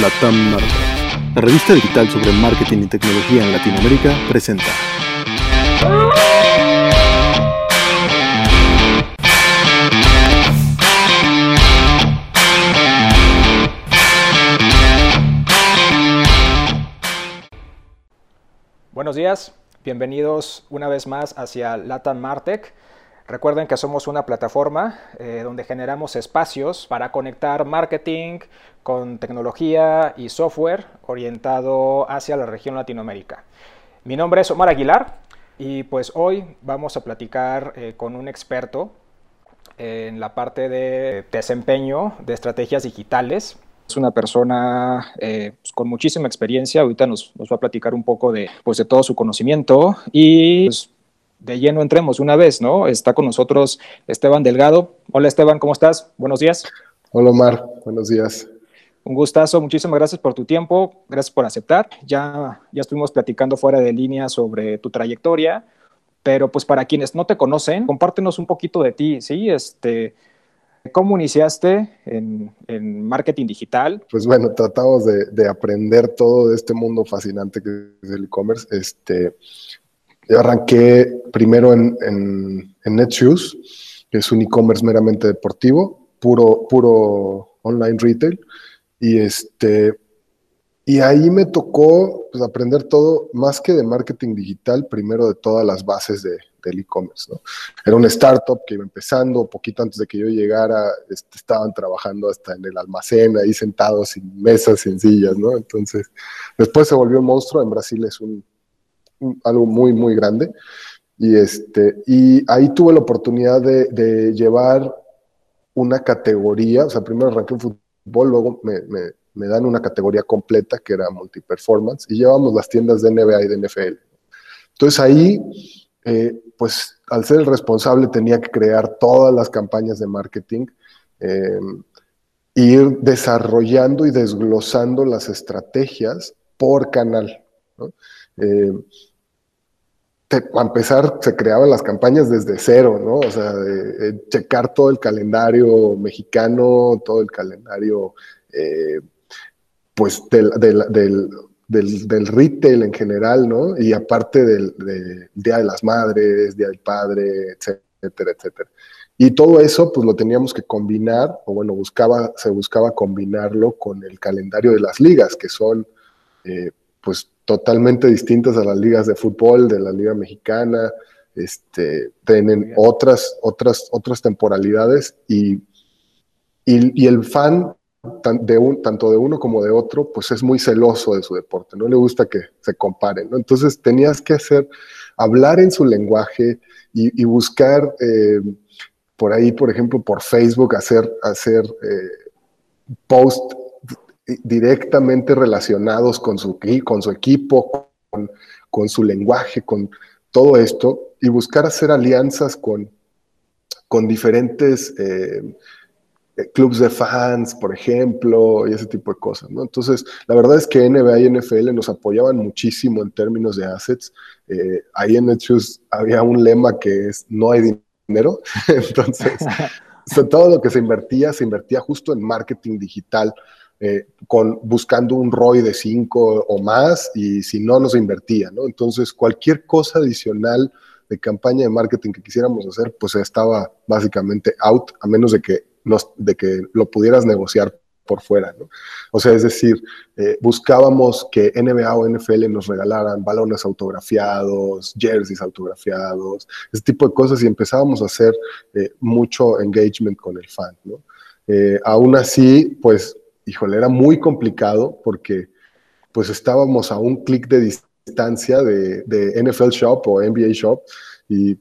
Latam Market. La revista digital sobre marketing y tecnología en Latinoamérica presenta. Buenos días, bienvenidos una vez más hacia Latam Martech. Recuerden que somos una plataforma eh, donde generamos espacios para conectar marketing con tecnología y software orientado hacia la región Latinoamérica. Mi nombre es Omar Aguilar y pues hoy vamos a platicar eh, con un experto en la parte de desempeño de estrategias digitales. Es una persona eh, pues, con muchísima experiencia, ahorita nos, va a platicar un poco de, pues, de todo su conocimiento y pues, de lleno entremos una vez, ¿no? Está con nosotros Esteban Delgado. Hola Esteban, ¿cómo estás? Buenos días. Hola Omar, buenos días. Un gustazo, muchísimas gracias por tu tiempo, gracias por aceptar. Ya, ya estuvimos platicando fuera de línea sobre tu trayectoria, pero pues para quienes no te conocen, compártenos un poquito de ti, ¿sí? Este, ¿Cómo iniciaste en, en, marketing digital? Pues bueno, tratamos de, de, aprender todo de este mundo fascinante que es el e-commerce. Este, yo arranqué primero en, en, en Netshoes, que es un e-commerce meramente deportivo, puro, puro online retail. Y, este, y ahí me tocó pues, aprender todo, más que de marketing digital, primero de todas las bases de, del e-commerce. ¿no? Era una startup que iba empezando, poquito antes de que yo llegara, este, estaban trabajando hasta en el almacén, ahí sentados sin mesas, sin sillas, ¿no? Entonces, después se volvió un monstruo, en Brasil es un, algo muy, muy grande. Y, este, y ahí tuve la oportunidad de, llevar una categoría, o sea, primero arranqué en fútbol, luego me, me, dan una categoría completa que era multiperformance y llevamos las tiendas de NBA y de NFL. Entonces ahí, eh, pues al ser el responsable tenía que crear todas las campañas de marketing, eh, ir desarrollando y desglosando las estrategias por canal. Eh, te, a empezar, se creaban las campañas desde cero, ¿no? O sea, de, checar todo el calendario mexicano, todo el calendario, eh, pues, del, del, del, retail en general, ¿no? Y aparte del de Día de las Madres, Día del Padre, etcétera, etcétera. Y todo eso, pues, lo teníamos que combinar, o bueno, buscaba, se buscaba combinarlo con el calendario de las ligas, que son, eh, pues, totalmente distintas a las ligas de fútbol, de la liga mexicana, este, tienen otras, otras, otras temporalidades y, y, y el fan de un, tanto de uno como de otro, pues es muy celoso de su deporte, no le gusta que se comparen, ¿no? Entonces tenías que hacer, hablar en su lenguaje y, y buscar eh, por ahí, por ejemplo, por Facebook, hacer, hacer eh, post directamente relacionados con su, con su equipo, con, con, su lenguaje, con todo esto, y buscar hacer alianzas con, con diferentes eh, clubes de fans, por ejemplo, y ese tipo de cosas. ¿no? Entonces, la verdad es que NBA y NFL nos apoyaban muchísimo en términos de assets. Eh, ahí en Netshoes había un lema que es no hay dinero, entonces... todo lo que se invertía, se invertía justo en marketing digital, eh, con, buscando un ROI de 5 o más y si no, nos invertía, ¿no? Entonces, cualquier cosa adicional de campaña de marketing que quisiéramos hacer, pues estaba básicamente out, a menos de que, nos, de que lo pudieras negociar por fuera, ¿no? O sea, es decir, eh, buscábamos que NBA o NFL nos regalaran balones autografiados, jerseys autografiados, ese tipo de cosas y empezábamos a hacer eh, mucho engagement con el fan, ¿no? Eh, aún así, pues híjole, era muy complicado porque pues estábamos a un clic de distancia de, de, NFL Shop o NBA Shop y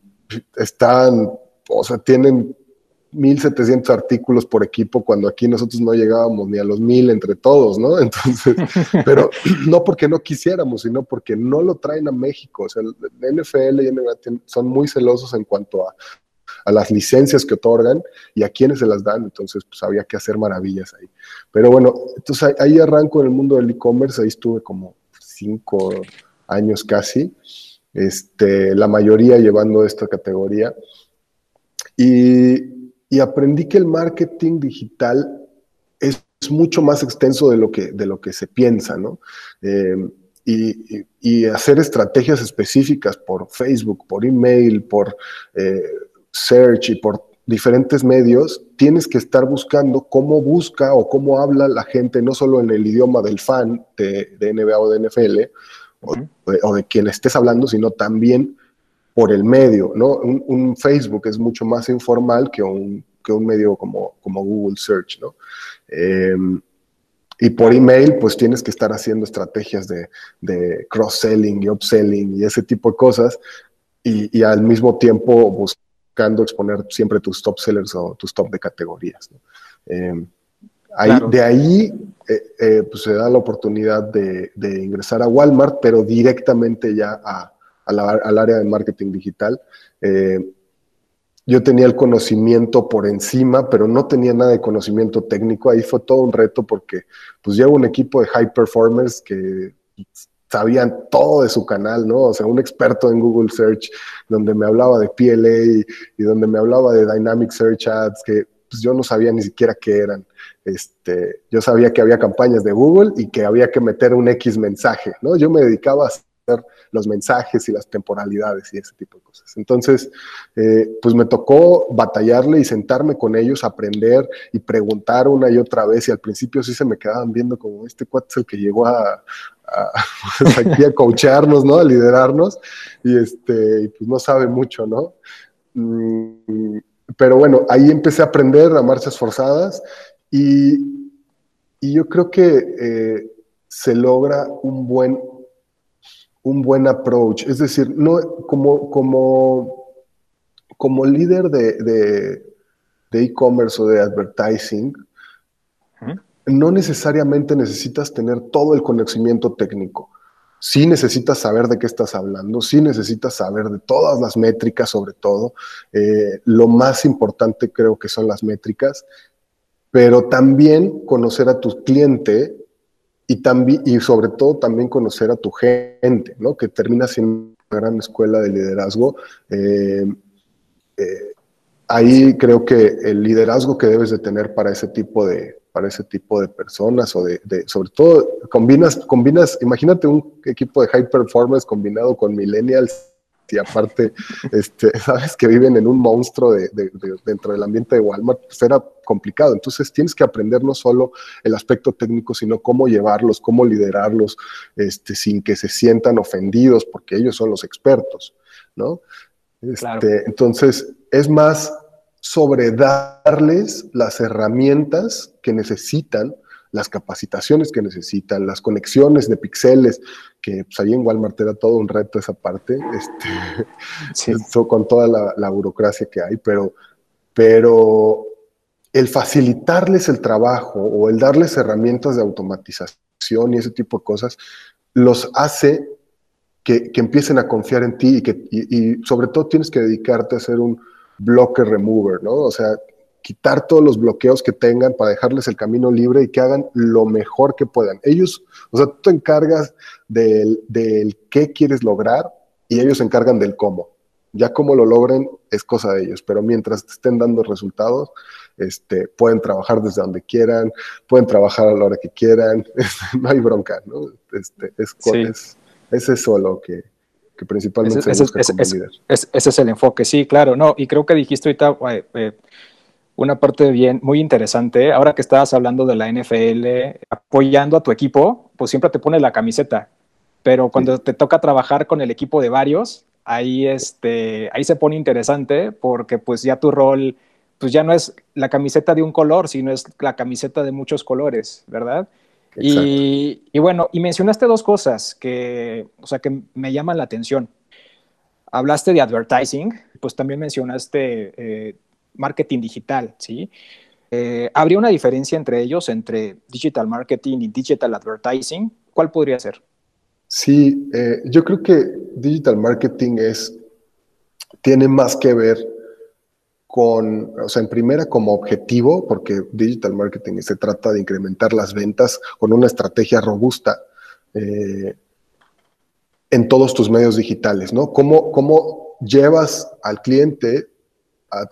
están, o sea, tienen 1700 artículos por equipo cuando aquí nosotros no llegábamos ni a los 1000 entre todos, ¿no? Entonces, pero no porque no quisiéramos, sino porque no lo traen a México. O sea, NFL y NBA son muy celosos en cuanto a a las licencias que otorgan y a quienes se las dan, entonces pues había que hacer maravillas ahí. Pero bueno, entonces ahí arranco en el mundo del e-commerce, ahí estuve como cinco años casi, este, la mayoría llevando esta categoría y, y aprendí que el marketing digital es mucho más extenso de lo que, de lo que se piensa, ¿no? Eh, y, hacer estrategias específicas por Facebook, por email, por eh, search y por diferentes medios, tienes que estar buscando cómo busca o cómo habla la gente, no solo en el idioma del fan de, NBA o de NFL, o, de quien estés hablando, sino también por el medio, ¿no? Un, Facebook es mucho más informal que un, que un medio como, como Google Search, ¿no? Em, y por email, pues tienes que estar haciendo estrategias de, de cross-selling y upselling y ese tipo de cosas, y, y, al mismo tiempo buscando exponer siempre tus top sellers o tus top de categorías. ¿no? Em, ahí, De ahí eh, eh, pues se da la oportunidad de, de, ingresar a Walmart, pero directamente ya a, al área de marketing digital. Eh, yo tenía el conocimiento por encima, pero no tenía nada de conocimiento técnico. Ahí fue todo un reto porque pues llevo un equipo de high performers que sabían todo de su canal, ¿no? O sea, un experto en Google Search, donde me hablaba de PLA y, donde me hablaba de Dynamic Search Ads, que pues, yo no sabía ni siquiera qué eran. Este, yo sabía que había campañas de Google y que había que meter un X mensaje, ¿no? Yo me dedicaba a los mensajes y las temporalidades y ese tipo de cosas. Entonces, eh, pues me tocó batallarle y sentarme con ellos, aprender y preguntar una y otra vez. Y al principio sí se me quedaban viendo como este cuate es el que llegó a, pues, aquí a coacharnos, ¿no? A liderarnos. Y este, pues no sabe mucho, ¿no? Mm, pero bueno, ahí empecé a aprender a marchas forzadas y, y yo creo que eh, se logra un buen un buen approach. Es decir, no, como, como, como líder de e-commerce o de advertising, no necesariamente necesitas tener todo el conocimiento técnico. Sí necesitas saber de qué estás hablando, sí necesitas saber de todas las métricas sobre todo. Eh, lo más importante creo que son las métricas, pero también conocer a tu cliente y, y sobre todo también conocer a tu gente, ¿no? que termina siendo una gran escuela de liderazgo. Eh, eh, ahí creo que el liderazgo que debes de tener para ese tipo de, para ese tipo de personas o de, sobre todo combinas, combinas, imagínate un equipo de high performance combinado con millennials y aparte, este, sabes que viven en un monstruo de, dentro del ambiente de Walmart, pues era complicado. Entonces tienes que aprender no solo el aspecto técnico, sino cómo llevarlos, cómo liderarlos, este, sin que se sientan ofendidos, porque ellos son los expertos, ¿no? Este, entonces, es más sobre darles las herramientas que necesitan las capacitaciones que necesitan, las conexiones de píxeles, que pues, ahí en Walmart era todo un reto esa parte, este, con toda la, burocracia que hay, pero, pero el facilitarles el trabajo o el darles herramientas de automatización y ese tipo de cosas, los hace que, empiecen a confiar en ti y que y sobre todo tienes que dedicarte a ser un blocker remover, ¿no? O sea, quitar todos los bloqueos que tengan para dejarles el camino libre y que hagan lo mejor que puedan. Ellos, o sea, tú te encargas del, del qué quieres lograr y ellos se encargan del cómo. Ya cómo lo logren es cosa de ellos, pero mientras te estén dando resultados, este, pueden trabajar desde donde quieran, pueden trabajar a la hora que quieran, no hay bronca, ¿no? Este, es, es, es, eso lo que, que principalmente ese, ese, es el enfoque, sí, claro, no, y creo que dijiste ahorita, eh, una parte bien, muy interesante. Ahora que estabas hablando de la NFL, apoyando a tu equipo, pues siempre te pone la camiseta. Pero cuando te toca trabajar con el equipo de varios, ahí, este, ahí se pone interesante porque pues ya tu rol, pues ya no es la camiseta de un color, sino es la camiseta de muchos colores, ¿verdad? Y, y, bueno, y mencionaste dos cosas que, o sea, que me llaman la atención. Hablaste de advertising, pues también mencionaste eh, marketing digital, ¿sí? Eh, ¿Habría una diferencia entre ellos, entre digital marketing y digital advertising? ¿Cuál podría ser? Sí, eh, yo creo que digital marketing es, tiene más que ver con, o sea, en primera como objetivo, porque digital marketing se trata de incrementar las ventas con una estrategia robusta eh, en todos tus medios digitales, ¿no? ¿Cómo, cómo llevas al cliente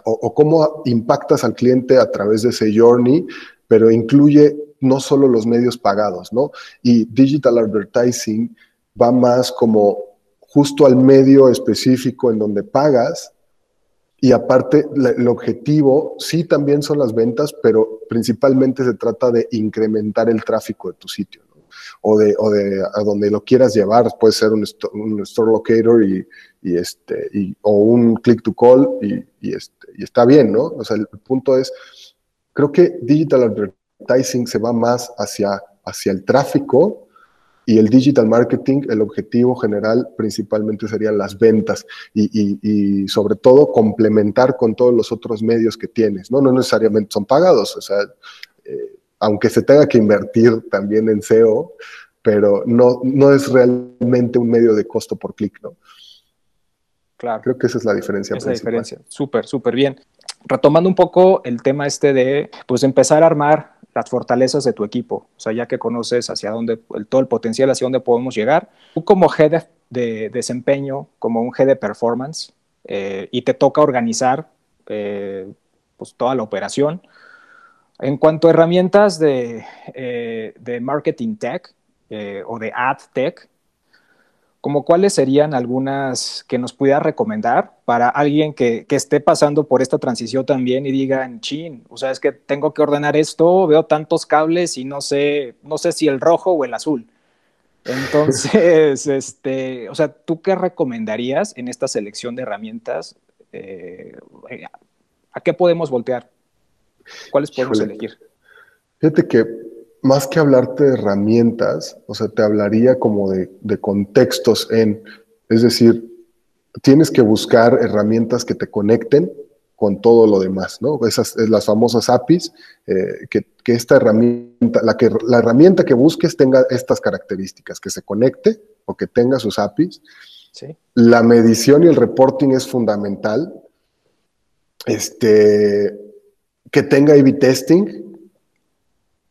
o, cómo impactas al cliente a través de ese journey, pero incluye no solo los medios pagados, ¿no? Y digital advertising va más como justo al medio específico en donde pagas y aparte, el objetivo sí también son las ventas, pero principalmente se trata de incrementar el tráfico de tu sitio, o, de, o de a donde lo quieras llevar, puede ser un, un store locator y, este, y, o un click to call y, este, y está bien, ¿no? O sea, el punto es, creo que digital advertising se va más hacia, hacia el tráfico y el digital marketing, el objetivo general principalmente serían las ventas y, sobre todo complementar con todos los otros medios que tienes. No, no necesariamente son pagados, o sea, eh, aunque se tenga que invertir también en SEO, pero no, no es realmente un medio de costo por clic, ¿no? Claro. Creo que esa es la diferencia. Esa es la diferencia. Súper, súper bien. Retomando un poco el tema este de, pues, empezar a armar las fortalezas de tu equipo, o sea, ya que conoces hacia dónde, el, todo el potencial hacia dónde podemos llegar. Tú como head de, desempeño, como un head de performance, eh, y te toca organizar eh, pues toda la operación. En cuanto a herramientas de, eh, de marketing tech o de ad tech, como cuáles serían algunas que nos pudiera recomendar para alguien que, esté pasando por esta transición también y diga, chin, o sea, es que tengo que ordenar esto, veo tantos cables y no sé, no sé si el rojo o el azul. Entonces, este, o sea, ¿tú qué recomendarías en esta selección de herramientas? Eh, ¿A qué podemos voltear? ¿Cuáles podemos elegir? Fíjate que más que hablarte de herramientas, o sea, te hablaría como de, contextos en, es decir, tienes que buscar herramientas que te conecten con todo lo demás, ¿no? Esas las famosas APIs, eh, que, esta herramienta, la, que, la herramienta que busques tenga estas características, que se conecte o que tenga sus APIs. La medición y el reporting es fundamental. Este, que tenga A-B testing,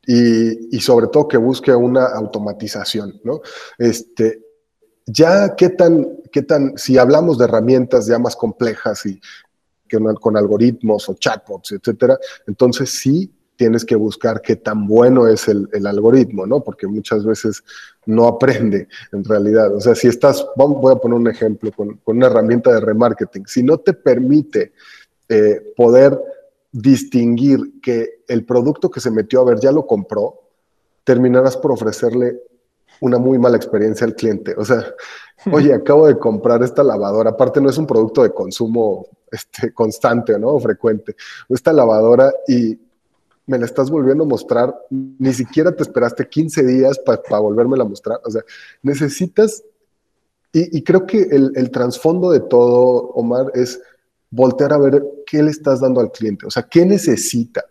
y, sobre todo que busque una automatización, ¿no? Este, ya qué tan, qué tan, si hablamos de herramientas ya más complejas y que con algoritmos o chatbots, etcétera, entonces sí tienes que buscar qué tan bueno es el, algoritmo, ¿no? Porque muchas veces no aprende en realidad. O sea, si estás, voy a poner un ejemplo con, una herramienta de remarketing, si no te permite eh, poder distinguir que el producto que se metió a ver ya lo compró, terminarás por ofrecerle una muy mala experiencia al cliente. O sea, oye, acabo de comprar esta lavadora, aparte no es un producto de consumo este, constante ¿no? o frecuente, esta lavadora y me la estás volviendo a mostrar, ni siquiera te esperaste 15 días para volverme a mostrar. O sea, necesitas, y, creo que el, el trasfondo de todo, Omar, es voltear a ver qué le estás dando al cliente, o sea, qué necesita.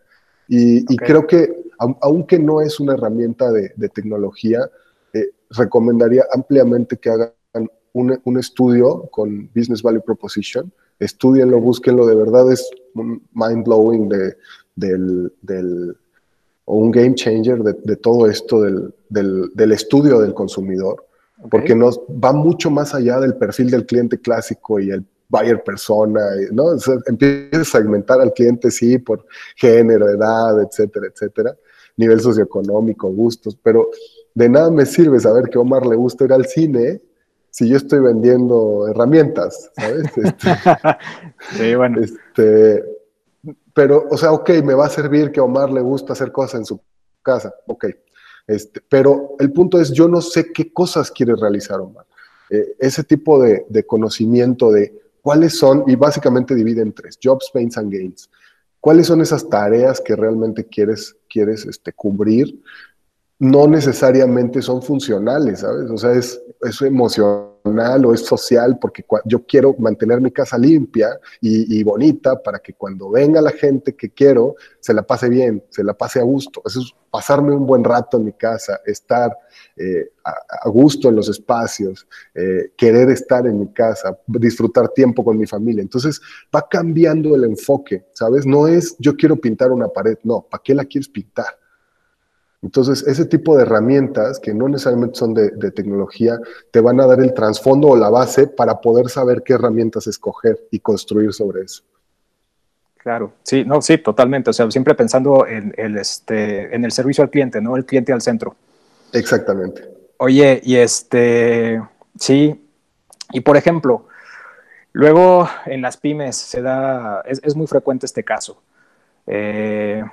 Y, creo que, aunque no es una herramienta de, tecnología, eh, recomendaría ampliamente que hagan un, estudio con Business Value Proposition. Estudienlo, búsquenlo, de verdad es un mind blowing de, del, del, o un game changer de, todo esto del, del, estudio del consumidor, porque nos va mucho más allá del perfil del cliente clásico y el buyer persona, ¿no? O empiezas a segmentar al cliente, sí, por género, edad, etcétera, etcétera, nivel socioeconómico, gustos, pero de nada me sirve saber que a Omar le gusta ir al cine si yo estoy vendiendo herramientas, ¿sabes? Este, sí, bueno. Este, pero, o sea, ok, me va a servir que a Omar le gusta hacer cosas en su casa, ok. Este, pero el punto es, yo no sé qué cosas quiere realizar Omar. Eh, ese tipo de, de conocimiento de cuáles son, y básicamente divide en tres, jobs, pains and gains. ¿Cuáles son esas tareas que realmente quieres, quieres este, cubrir? No necesariamente son funcionales, ¿sabes? O sea, es, es emocional o es social, porque yo quiero mantener mi casa limpia y, bonita para que cuando venga la gente que quiero, se la pase bien, se la pase a gusto. Eso es pasarme un buen rato en mi casa, estar eh, a, gusto en los espacios, eh, querer estar en mi casa, disfrutar tiempo con mi familia. Entonces va cambiando el enfoque, ¿sabes? No es yo quiero pintar una pared, no, ¿para qué la quieres pintar? Entonces, ese tipo de herramientas, que no necesariamente son de, tecnología, te van a dar el trasfondo o la base para poder saber qué herramientas escoger y construir sobre eso. Claro, sí, no, sí, totalmente. O sea, siempre pensando en el, este, en el servicio al cliente, ¿no? El cliente al centro. Exactamente. Oye, y este, sí, y por ejemplo, luego en las pymes se da, es, muy frecuente este caso, eh,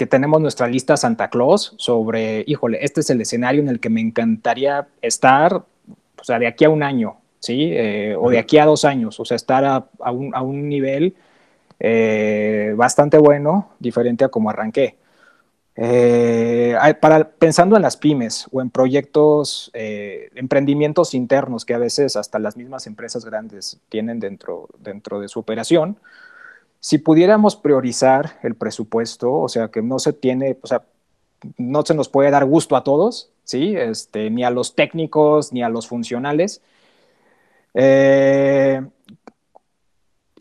que tenemos nuestra lista Santa Claus sobre, híjole, este es el escenario en el que me encantaría estar, o sea, de aquí a un año, ¿sí? Eh, o de aquí a dos años, o sea, estar a, un, a un nivel eh, bastante bueno, diferente a como arranqué. Eh, para, pensando en las pymes o en proyectos, eh, emprendimientos internos que a veces hasta las mismas empresas grandes tienen dentro, dentro de su operación, si pudiéramos priorizar el presupuesto, o sea, que no se tiene, o sea, no se nos puede dar gusto a todos, ¿sí? Este, ni a los técnicos, ni a los funcionales. Eh,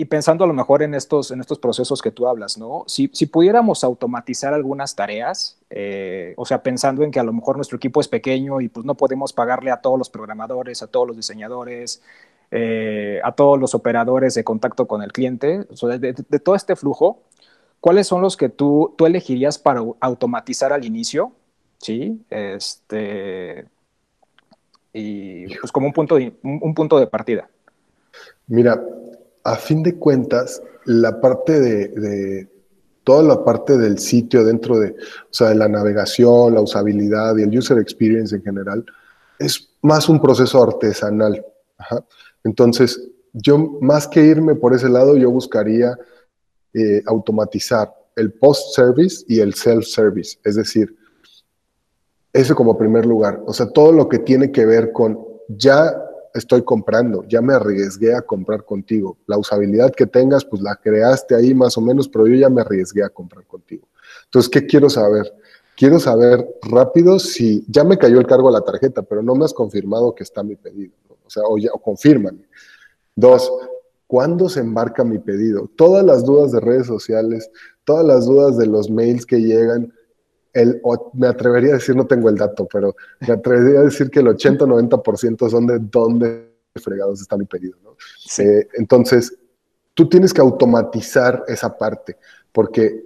y pensando a lo mejor en estos, en estos procesos que tú hablas, ¿no? Si, si pudiéramos automatizar algunas tareas, eh, o sea, pensando en que a lo mejor nuestro equipo es pequeño y pues no podemos pagarle a todos los programadores, a todos los diseñadores, eh, a todos los operadores de contacto con el cliente, de, todo este flujo, ¿cuáles son los que tú, tú elegirías para automatizar al inicio? ¿Sí? Este, y pues como un punto un punto de partida. Mira, a fin de cuentas, la parte de, toda la parte del sitio dentro de, o sea, de la navegación, la usabilidad y el user experience en general, es más un proceso artesanal. Entonces, yo más que irme por ese lado, yo buscaría eh, automatizar el post-service y el self-service, es decir, eso como primer lugar. O sea, todo lo que tiene que ver con ya estoy comprando, ya me arriesgué a comprar contigo. La usabilidad que tengas, pues la creaste ahí más o menos, pero yo ya me arriesgué a comprar contigo. Entonces, ¿qué quiero saber? Quiero saber rápido si ya me cayó el cargo a la tarjeta, pero no me has confirmado que está mi pedido. O sea, o, ya, o confírmame. Dos, ¿cuándo se embarca mi pedido? Todas las dudas de redes sociales, todas las dudas de los mails que llegan, el, me atrevería a decir, no tengo el dato, pero me atrevería a decir que el 80-90% son de dónde fregados está mi pedido. ¿no? Eh, entonces, tú tienes que automatizar esa parte, porque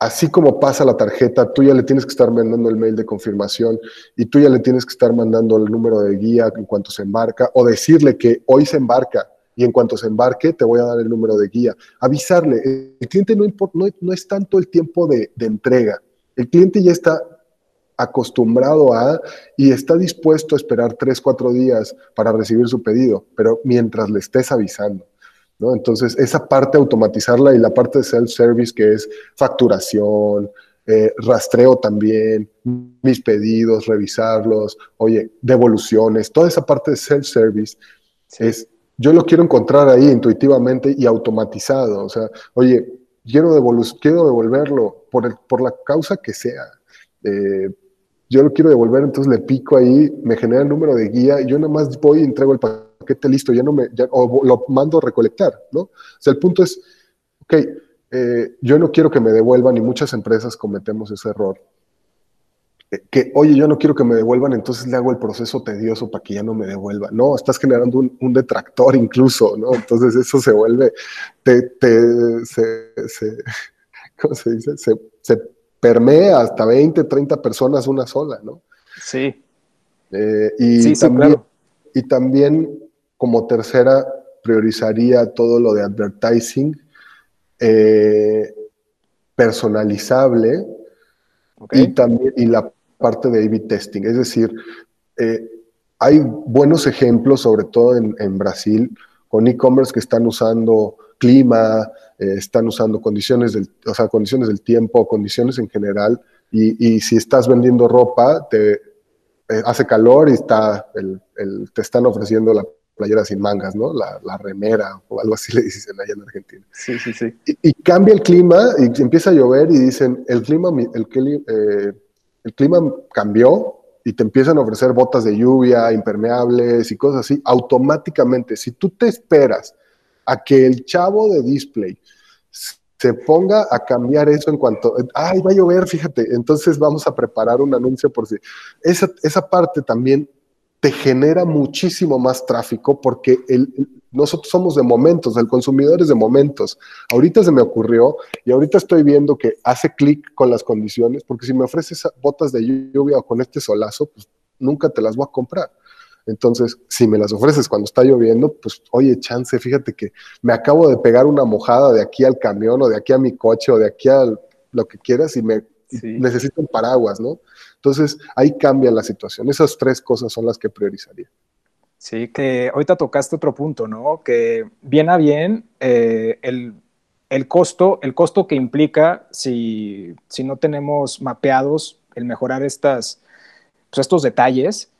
así como pasa la tarjeta, tú ya le tienes que estar mandando el mail de confirmación y tú ya le tienes que estar mandando el número de guía en cuanto se embarca o decirle que hoy se embarca y en cuanto se embarque te voy a dar el número de guía. Avisarle, el cliente no, no, no es tanto el tiempo de, de entrega, el cliente ya está acostumbrado a y está dispuesto a esperar tres, cuatro días para recibir su pedido, pero mientras le estés avisando. ¿No? Entonces, esa parte automatizarla y la parte de self-service que es facturación, eh, rastreo también, mis pedidos, revisarlos, oye, devoluciones, toda esa parte de self-service es, yo lo quiero encontrar ahí intuitivamente y automatizado. O sea, oye, quiero, quiero devolverlo por, el, por la causa que sea. Eh, yo lo quiero devolver, entonces le pico ahí, me genera el número de guía y yo nada más voy y entrego el paquete listo, ya no me, o lo mando a recolectar, ¿no? O sea, el punto es, ok, eh, yo no quiero que me devuelvan y muchas empresas cometemos ese error que, oye, yo no quiero que me devuelvan, entonces le hago el proceso tedioso para que ya no me devuelva. No, estás generando un, detractor incluso, ¿no? Entonces eso se vuelve, te, te, se, se, ¿cómo se dice? Se, permea hasta 20, 30 personas una sola, ¿no? Sí. Eh, y, sí, también, y también, como tercera, priorizaría todo lo de advertising eh, personalizable y también y la parte de A-B testing. Es decir, eh, hay buenos ejemplos, sobre todo en, Brasil, con e-commerce que están usando clima, eh, están usando condiciones del, o sea, condiciones del tiempo, condiciones en general, y, si estás vendiendo ropa, te eh, hace calor y está el, te están ofreciendo la playera sin mangas, ¿no? La, remera o algo así le dicen allá en Argentina. Sí, sí, sí. Y, cambia el clima y empieza a llover y dicen, el clima, el, eh, el clima cambió y te empiezan a ofrecer botas de lluvia, impermeables y cosas así, automáticamente, si tú te esperas a que el chavo de display se ponga a cambiar eso en cuanto, ay, va a llover, fíjate, entonces vamos a preparar un anuncio por si. Esa, esa parte también te genera muchísimo más tráfico porque el, nosotros somos de momentos, el consumidor es de momentos. Ahorita se me ocurrió y ahorita estoy viendo que hace clic con las condiciones, porque si me ofreces botas de lluvia o con este solazo, pues nunca te las voy a comprar. Entonces, si me las ofreces cuando está lloviendo, pues oye, chance, fíjate que me acabo de pegar una mojada de aquí al camión o de aquí a mi coche o de aquí a lo que quieras y me necesito un paraguas, ¿no? Entonces, ahí cambia la situación. Esas tres cosas son las que priorizaría. Sí, que ahorita tocaste otro punto, ¿no? Que bien a bien eh, el, costo, el costo que implica si, no tenemos mapeados el mejorar estas, pues, estos detalles,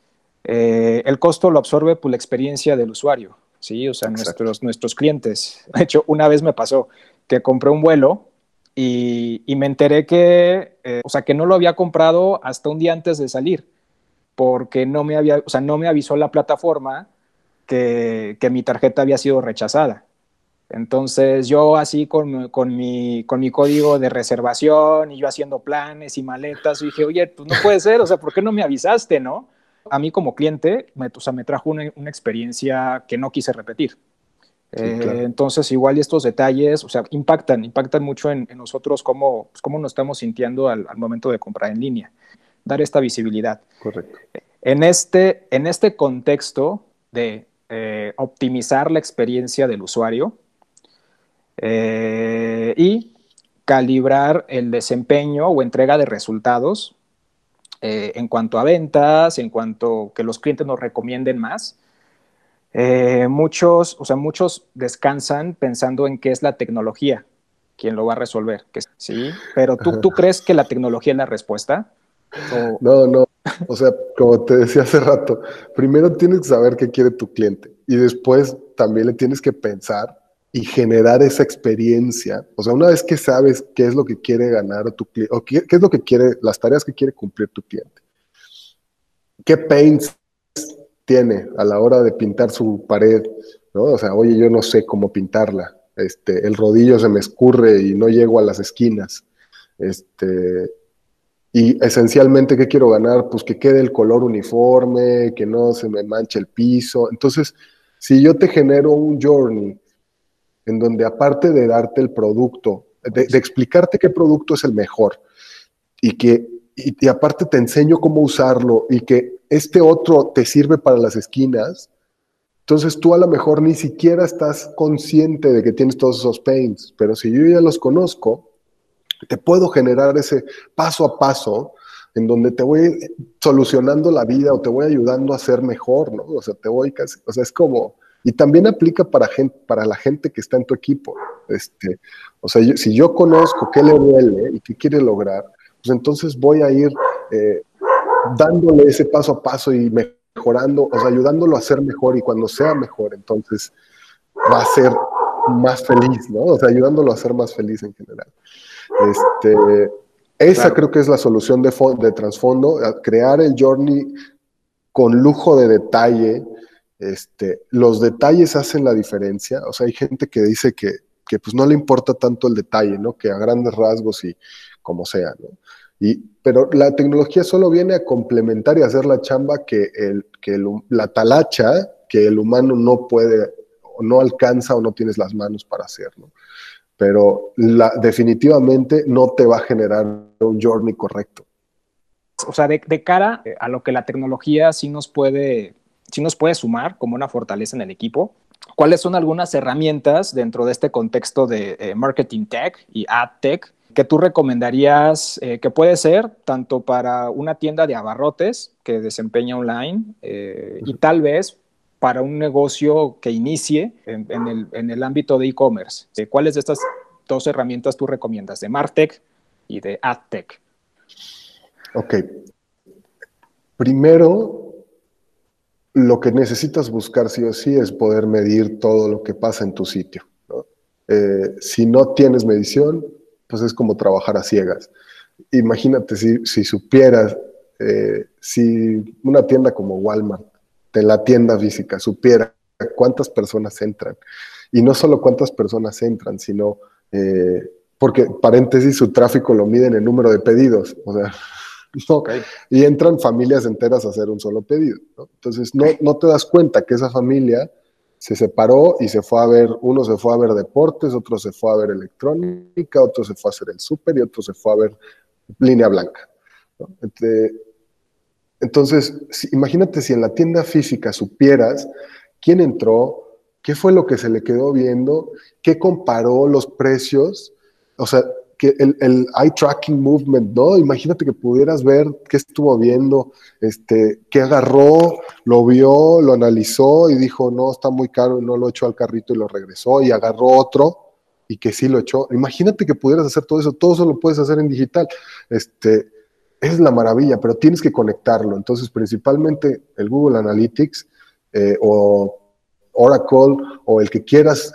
eh, el costo lo absorbe por la experiencia del usuario, ¿sí? O sea, nuestros, nuestros clientes. De hecho, una vez me pasó que compré un vuelo y, me enteré que, eh, o sea, que no lo había comprado hasta un día antes de salir porque no me, había, o sea, no me avisó la plataforma que, que mi tarjeta había sido rechazada. Entonces yo así con, con, mi, con mi código de reservación y yo haciendo planes y maletas, dije, oye, pues no puede ser, o sea, ¿por qué no me avisaste, no? A mí como cliente, me, o sea, me trajo una, una experiencia que no quise repetir. Eh, entonces, igual estos detalles, o sea, impactan, impactan mucho en, nosotros cómo, pues, cómo nos estamos sintiendo al, al momento de comprar en línea dar esta visibilidad. Correcto. En este, en este contexto de eh, optimizar la experiencia del usuario eh, y calibrar el desempeño o entrega de resultados en cuanto a ventas, en cuanto que los clientes nos recomienden más. Muchos, o sea, muchos descansan pensando en qué es la tecnología quien lo va a resolver, sí, pero tú, ¿tú crees que la tecnología es la respuesta? No, no. O sea, como te decía hace rato, primero tienes que saber qué quiere tu cliente y después también le tienes que pensar y generar esa experiencia. O sea, una vez que sabes qué es lo que quiere ganar tu cliente, o qué, es lo que quiere, las tareas que quiere cumplir tu cliente, qué paints tiene a la hora de pintar su pared, ¿no? O sea, oye, yo no sé cómo pintarla. Este, el rodillo se me escurre y no llego a las esquinas. Este, y esencialmente, ¿qué quiero ganar? Pues que quede el color uniforme, que no se me manche el piso. Entonces, si yo te genero un journey en donde aparte de darte el producto, de, explicarte qué producto es el mejor, y que y, aparte te enseño cómo usarlo, y que este otro te sirve para las esquinas, entonces tú a lo mejor ni siquiera estás consciente de que tienes todos esos pains, pero si yo ya los conozco, te puedo generar ese paso a paso en donde te voy solucionando la vida o te voy ayudando a ser mejor, ¿no? O sea, te voy casi, o sea, es como, y también aplica para, gente, para la gente que está en tu equipo. Este, o sea, si yo conozco qué le duele y qué quiere lograr, pues entonces voy a ir eh, dándole ese paso a paso y mejorando, o sea, ayudándolo a ser mejor y cuando sea mejor, entonces va a ser más feliz, ¿no? O sea, ayudándolo a ser más feliz en general. Este, esa creo que es la solución de, de trasfondo, crear el journey con lujo de detalle. Este, los detalles hacen la diferencia. O sea, hay gente que dice que, que pues no le importa tanto el detalle, ¿no? Que a grandes rasgos y como sea, ¿no? Y, pero la tecnología solo viene a complementar y hacer la chamba que, el, que la talacha que el humano no puede o no alcanza o no tienes las manos para hacer, ¿no? pero la, definitivamente no te va a generar un journey correcto. O sea, de, cara a lo que la tecnología sí nos puede, sí nos puede sumar como una fortaleza en el equipo, ¿cuáles son algunas herramientas dentro de este contexto de eh, marketing tech y ad tech que tú recomendarías eh, que puede ser tanto para una tienda de abarrotes que desempeña online eh, y tal vez para un negocio que inicie en, el, ámbito de e-commerce? Eh, ¿Cuáles de estas dos herramientas tú recomiendas, de Martech y de AdTech? Ok. Primero, lo que necesitas buscar sí o sí es poder medir todo lo que pasa en tu sitio. Si no tienes medición, pues es como trabajar a ciegas. Imagínate si, supieras, eh, si una tienda como Walmart de la tienda física supiera cuántas personas entran. Y no solo cuántas personas entran, sino, eh, porque paréntesis, su tráfico lo miden en número de pedidos. O sea, y entran familias enteras a hacer un solo pedido. Entonces, no, no te das cuenta que esa familia se separó y se fue a ver, uno se fue a ver deportes, otro se fue a ver electrónica, otro se fue a hacer el súper y otro se fue a ver línea blanca. Entonces, imagínate si en la tienda física supieras quién entró, qué fue lo que se le quedó viendo, qué comparó los precios, o sea, que el, el, eye tracking movement, ¿no? Imagínate que pudieras ver qué estuvo viendo, este, qué agarró, lo vio, lo analizó y dijo, no, está muy caro y no lo echó al carrito y lo regresó y agarró otro y que sí lo echó. Imagínate que pudieras hacer todo eso, todo eso lo puedes hacer en digital. Este, es la maravilla, pero tienes que conectarlo. Entonces, principalmente el Google Analytics eh, o Oracle o el que quieras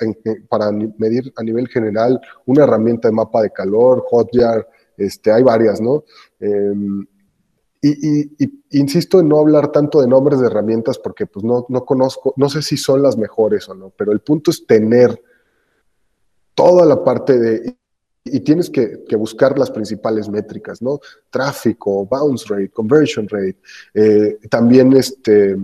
para medir a nivel general, una herramienta de mapa de calor, Hotjar, este, hay varias, ¿no? Em, y, insisto en no hablar tanto de nombres de herramientas porque pues no, no conozco, no sé si son las mejores o no, pero el punto es tener toda la parte de, y tienes que, buscar las principales métricas, ¿no? Tráfico, bounce rate, conversion rate, eh, también este,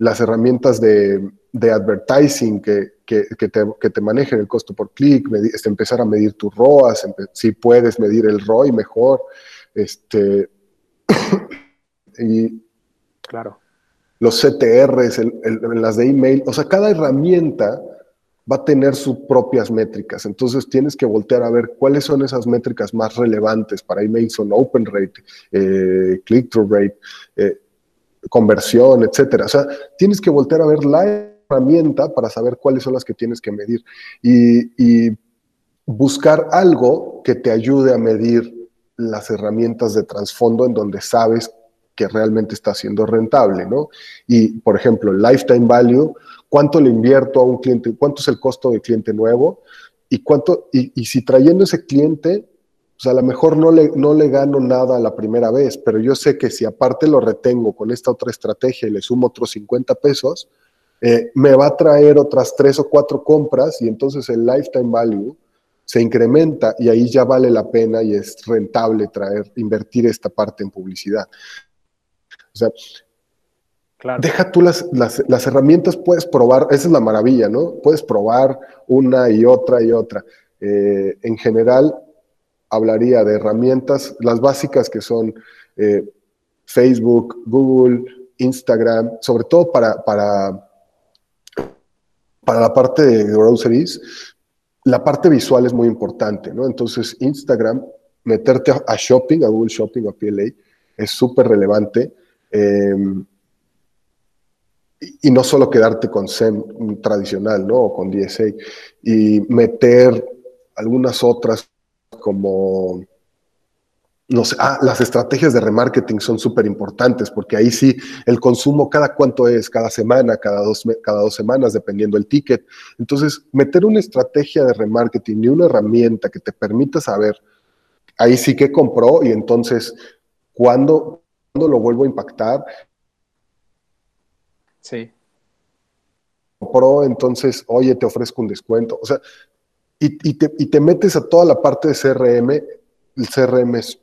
las herramientas de, de advertising que, que, te, que, te, manejen el costo por clic, este, empezar a medir tus ROAS, si puedes medir el ROI mejor, este, y claro. los CTRs, las de email, o sea, cada herramienta va a tener sus propias métricas, entonces tienes que voltear a ver cuáles son esas métricas más relevantes para email, son open rate, eh, click-through rate, eh, conversión, etcétera. O sea, tienes que voltear a ver la herramienta para saber cuáles son las que tienes que medir y, buscar algo que te ayude a medir las herramientas de trasfondo en donde sabes que realmente está siendo rentable, ¿no? Y, por ejemplo, lifetime value, ¿cuánto le invierto a un cliente? ¿Cuánto es el costo de cliente nuevo? Y, cuánto, y si trayendo ese cliente, pues a lo mejor no le, no le gano nada la primera vez, pero yo sé que si aparte lo retengo con esta otra estrategia y le sumo otros 50 pesos, eh, me va a traer otras tres o cuatro compras y entonces el lifetime value se incrementa y ahí ya vale la pena y es rentable traer, invertir esta parte en publicidad. O sea, deja tú las, las, herramientas, puedes probar, esa es la maravilla, ¿no? Puedes probar una y otra y otra. Eh, en general, hablaría de herramientas, las básicas que son eh, Facebook, Google, Instagram, sobre todo para, para para la parte de groceries, la parte visual es muy importante, ¿no? Entonces, Instagram, meterte a, shopping, a Google Shopping, a PLA, es súper relevante. Em, y, no solo quedarte con SEM tradicional, ¿no? O con DSA, y meter algunas otras como no sé, ah, las estrategias de remarketing son súper importantes porque ahí sí el consumo cada cuánto es, cada semana, cada dos, cada dos semanas, dependiendo el ticket. Entonces, meter una estrategia de remarketing y una herramienta que te permita saber ahí sí que compró y entonces cuándo, lo vuelvo a impactar. Sí. Compró, entonces, oye, te ofrezco un descuento. O sea, y, te, y te metes a toda la parte de CRM el CRM es,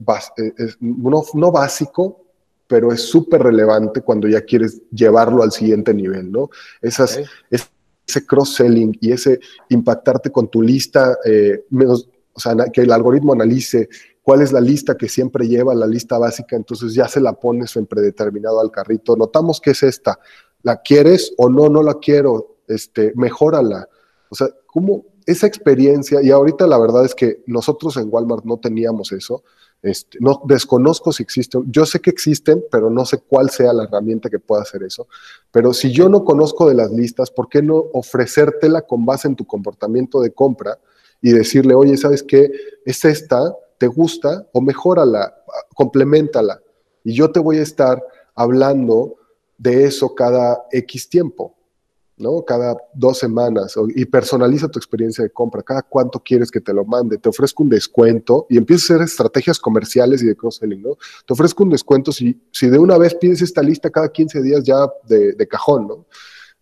no, básico, pero es súper relevante cuando ya quieres llevarlo al siguiente nivel, ¿no? Esas, ese cross-selling y ese impactarte con tu lista, eh, o sea, que el algoritmo analice cuál es la lista que siempre lleva, la lista básica, entonces ya se la pones en predeterminado al carrito. Notamos que es esta. ¿La quieres o no? No la quiero. Este, mejórala. O sea, ¿cómo, esa experiencia, y ahorita la verdad es que nosotros en Walmart no teníamos eso, este, no desconozco si existen, yo sé que existen, pero no sé cuál sea la herramienta que pueda hacer eso. Pero si yo no conozco de las listas, ¿por qué no ofrecértela con base en tu comportamiento de compra y decirle, oye, ¿sabes qué? Es esta, ¿te gusta? O mejórala, complementala. Y yo te voy a estar hablando de eso cada X tiempo. ¿No? Cada dos semanas y personaliza tu experiencia de compra. Cada cuánto quieres que te lo mande. Te ofrezco un descuento y empieza a hacer estrategias comerciales y de cross-selling, ¿no? Te ofrezco un descuento si, si de una vez pides esta lista cada 15 días ya de, de cajón, ¿no?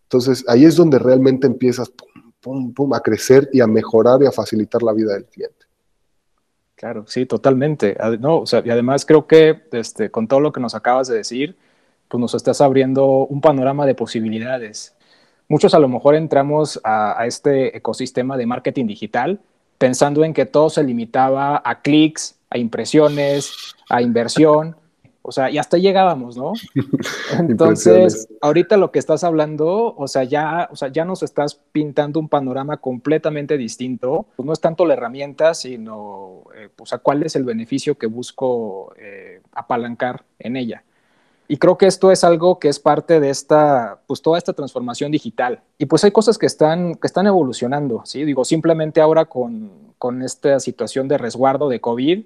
Entonces ahí es donde realmente empiezas a crecer y a mejorar y a facilitar la vida del cliente. Claro, sí, totalmente. No, o sea, y además creo que este, con todo lo que nos acabas de decir, pues nos estás abriendo un panorama de posibilidades muchos a lo mejor entramos a, a este ecosistema de marketing digital pensando en que todo se limitaba a clics, a impresiones, a inversión o sea, y hasta llegábamos, ¿no? Entonces, ahorita lo que estás hablando, o sea, ya, o sea, ya nos estás pintando un panorama completamente distinto. Pues no es tanto la herramienta, sino, eh, o sea, cuál es el beneficio que busco eh, apalancar en ella. Y creo que esto es algo que es parte de esta, pues toda esta transformación digital. Y pues hay cosas que están, que están evolucionando, ¿sí? Digo, simplemente ahora con, con esta situación de resguardo de COVID,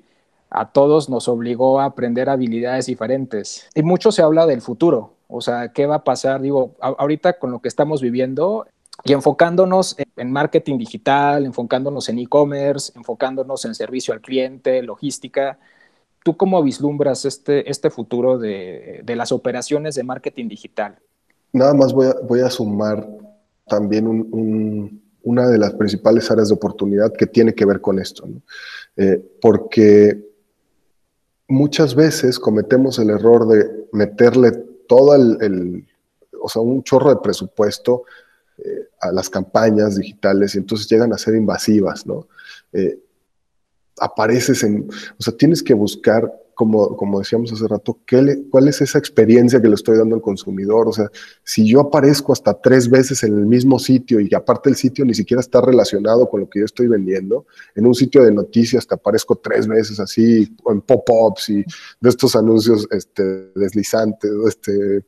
a todos nos obligó a aprender habilidades diferentes. Y mucho se habla del futuro, o sea, ¿qué va a pasar? Digo, ahorita con lo que estamos viviendo y enfocándonos en marketing digital, enfocándonos en e-commerce, enfocándonos en servicio al cliente, logística. ¿Tú cómo vislumbras este, este futuro de, de las operaciones de marketing digital? Nada más voy a, voy a sumar también un, una de las principales áreas de oportunidad que tiene que ver con esto, eh, porque muchas veces cometemos el error de meterle todo el, o sea, un chorro de presupuesto eh, a las campañas digitales y entonces llegan a ser invasivas, ¿no? Eh, apareces en, o sea, tienes que buscar como, decíamos hace rato, ¿cuál es esa experiencia que le estoy dando al consumidor? O sea, si yo aparezco hasta tres veces en el mismo sitio y aparte el sitio ni siquiera está relacionado con lo que yo estoy vendiendo, en un sitio de noticias te aparezco tres veces así, en pop-ups y de estos anuncios este, deslizantes, este,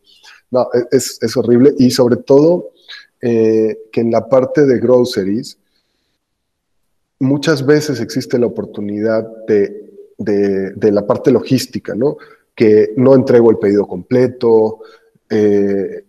no, e, es, es horrible y sobre todo eh, que en la parte de groceries, muchas veces existe la oportunidad de de, la parte logística, ¿no? Que no entrego el pedido completo eh,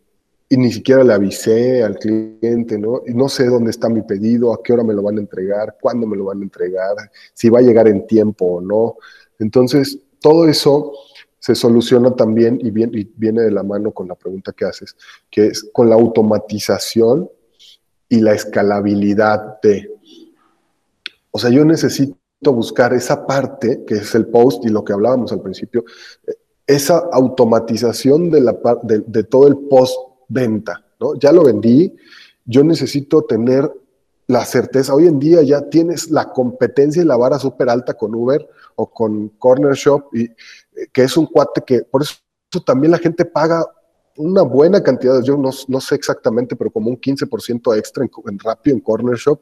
y ni siquiera le avisé al cliente, ¿no? Y no sé dónde está mi pedido, a qué hora me lo van a entregar, cuándo me lo van a entregar, si va a llegar en tiempo o no. Entonces, todo eso se soluciona también y viene, y viene de la mano con la pregunta que haces, que es con la automatización y la escalabilidad de... O sea, yo necesito buscar esa parte, que es el post y lo que hablábamos al principio, esa automatización de, la, de, de todo el post-venta. ¿no? Ya lo vendí, yo necesito tener la certeza. Hoy en día ya tienes la competencia y la vara súper alta con Uber o con Corner Shop, y, eh, que es un cuate que, por eso también la gente paga una buena cantidad, yo no, no sé exactamente, pero como un 15% extra en, en en Corner Shop,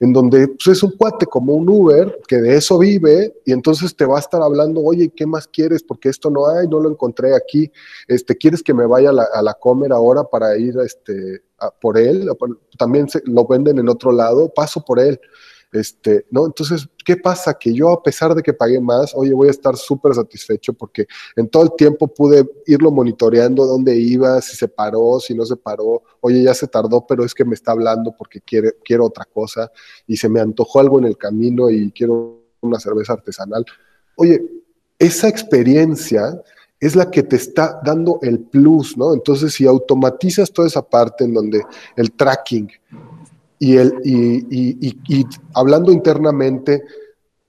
en donde pues, es un cuate como un Uber que de eso vive y entonces te va a estar hablando, oye, ¿qué más quieres? Porque esto no hay, no lo encontré aquí, este, ¿quieres que me vaya a la, a la comer ahora para ir este, por él? También se, lo venden en otro lado, paso por él. Este, ¿no? Entonces, ¿qué pasa? Que yo, a pesar de que pagué más, oye, voy a estar súper satisfecho porque en todo el tiempo pude irlo monitoreando dónde iba, si se paró, si no se paró, oye, ya se tardó, pero es que me está hablando porque quiere, quiero otra cosa y se me antojó algo en el camino y quiero una cerveza artesanal. Oye, esa experiencia es la que te está dando el plus, ¿no? Entonces, si automatizas toda esa parte en donde el tracking, y, el, y, hablando internamente,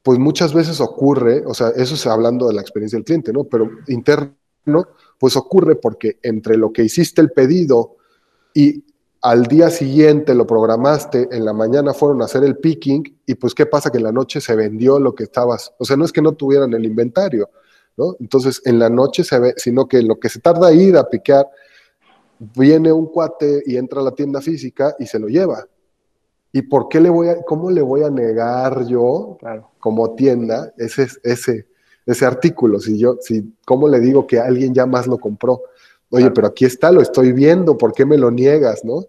pues muchas veces ocurre, o sea, eso es hablando de la experiencia del cliente, ¿no? Pero interno, pues ocurre porque entre lo que hiciste el pedido y al día siguiente lo programaste, en la mañana fueron a hacer el picking y pues qué pasa que en la noche se vendió lo que estabas, o sea, no es que no tuvieran el inventario, ¿no? Entonces en la noche se ve, sino que lo que se tarda ir a piquear, viene un cuate y entra a la tienda física y se lo lleva. ¿Y por qué le voy a, cómo le voy a negar yo como tienda ese, ese, ese artículo? Si yo, si, ¿cómo le digo que alguien ya más lo compró? Oye, pero aquí está, lo estoy viendo, ¿por qué me lo niegas, no?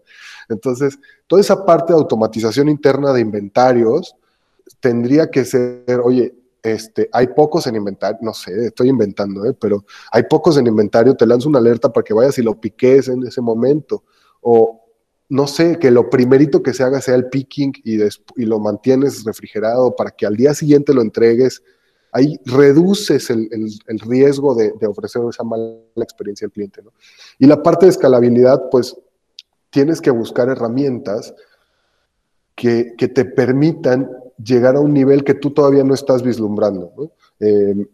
Entonces, toda esa parte de automatización interna de inventarios tendría que ser, oye, este, hay pocos en inventario, no sé, estoy inventando, ¿eh? pero hay pocos en inventario, te lanzo una alerta para que vayas y lo piques en ese momento. O, no sé, que lo primerito que se haga sea el picking y, lo mantienes refrigerado para que al día siguiente lo entregues. Ahí reduces el, riesgo de, ofrecer esa mala experiencia al cliente. Y la parte de escalabilidad, pues tienes que buscar herramientas que, te permitan llegar a un nivel que tú todavía no estás vislumbrando. Eh,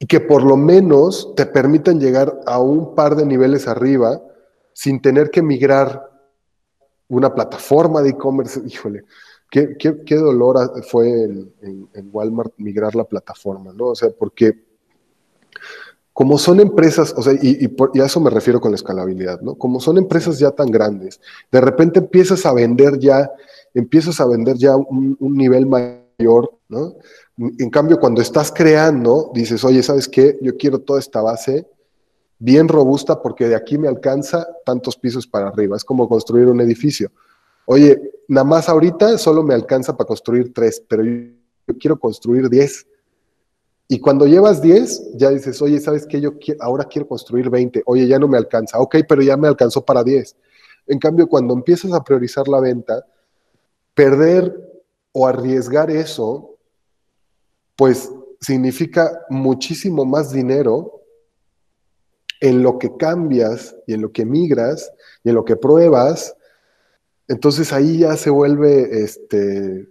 y que por lo menos te permitan llegar a un par de niveles arriba sin tener que migrar una plataforma de e-commerce. Híjole, qué, qué, dolor fue en, Walmart migrar la plataforma, ¿no? O sea, porque como son empresas, o sea, y, a eso me refiero con la escalabilidad, ¿no? Como son empresas ya tan grandes, de repente empiezas a vender ya, empiezas a vender ya un, un nivel mayor, ¿no? En cambio, cuando estás creando, dices, oye, ¿sabes qué? Yo quiero toda esta base bien robusta porque de aquí me alcanza tantos pisos para arriba. Es como construir un edificio. Oye, nada más ahorita solo me alcanza para construir tres, pero yo, quiero construir diez. Y cuando llevas diez, ya dices, oye, ¿sabes qué? Yo ahora quiero construir veinte. Oye, ya no me alcanza. Ok, pero ya me alcanzó para diez. En cambio, cuando empiezas a priorizar la venta, perder o arriesgar eso pues significa muchísimo más dinero en lo que cambias y en lo que migras y en lo que pruebas. Entonces ahí ya se vuelve, este,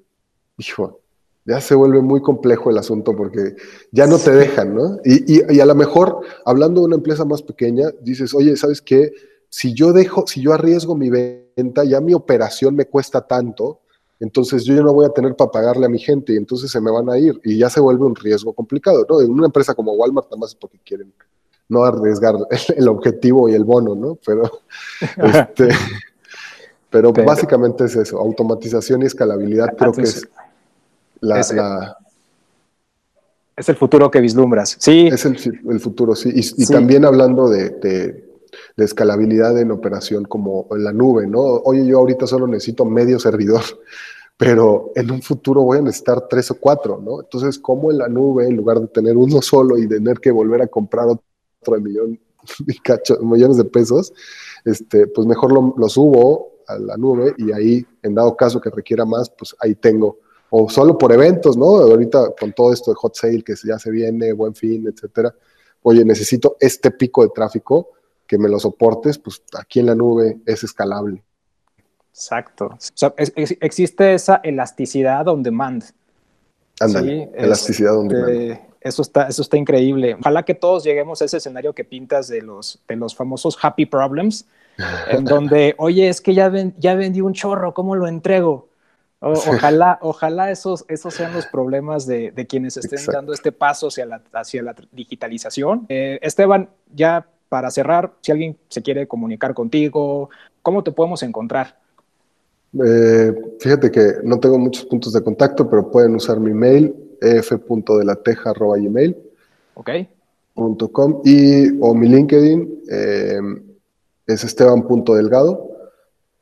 hijo, ya se vuelve muy complejo el asunto porque ya no te dejan, ¿no? Y, y, a lo mejor, hablando de una empresa más pequeña, dices, oye, ¿sabes qué? Si yo dejo, si yo arriesgo mi venta, ya mi operación me cuesta tanto, entonces yo ya no voy a tener para pagarle a mi gente y entonces se me van a ir y ya se vuelve un riesgo complicado, ¿no? En una empresa como Walmart nada más es porque quieren no arriesgar el objetivo y el bono, ¿no? Pero, este, pero, básicamente es eso, automatización y escalabilidad creo que es la, es, el futuro que vislumbras, sí. Es el, futuro, sí. Y, también hablando de, de, de, escalabilidad en operación como en la nube, ¿no? Oye, yo ahorita solo necesito medio servidor pero en un futuro voy a necesitar tres o cuatro, ¿no? Entonces, ¿cómo en la nube, en lugar de tener uno solo y tener que volver a comprar otro de millón, millones de pesos, este, pues mejor lo, subo a la nube y ahí, en dado caso que requiera más, pues ahí tengo. O solo por eventos, ¿no? Ahorita con todo esto de hot sale que ya se viene, buen fin, etcétera. Oye, necesito este pico de tráfico que me lo soportes, pues aquí en la nube es escalable. Exacto. existe esa elasticidad on demand. Ándale, elasticidad on demand. Eso está, eso está increíble. Ojalá que todos lleguemos a ese escenario que pintas de los, de los famosos happy problems, en donde, oye, es que ya, ya vendí un chorro, ¿cómo lo entrego? ojalá, ojalá esos, esos sean los problemas de, quienes estén dando este paso hacia la, hacia la digitalización. Eh, Esteban, ya para cerrar, si alguien se quiere comunicar contigo, ¿cómo te podemos encontrar? Eh, fíjate que no tengo muchos puntos de contacto, pero pueden usar mi mail, ef.delateja.gmail. Ok. .com, y o mi LinkedIn eh, es esteban.delgado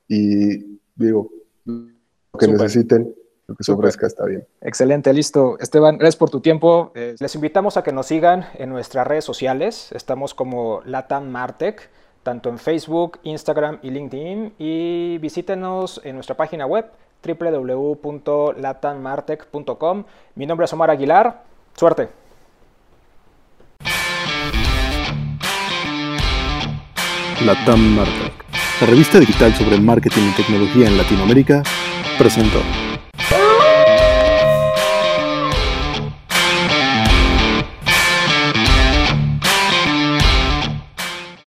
y digo, lo que necesiten, lo que se ofrezca está bien. Excelente, listo. Esteban, gracias por tu tiempo. Eh, les invitamos a que nos sigan en nuestras redes sociales. Estamos como Latam Martech tanto en Facebook, Instagram y LinkedIn y visítenos en nuestra página web www.latanmartech.com. Mi nombre es Omar Aguilar. Suerte. Latam Martech, la revista digital sobre marketing y tecnología en Latinoamérica, presentó.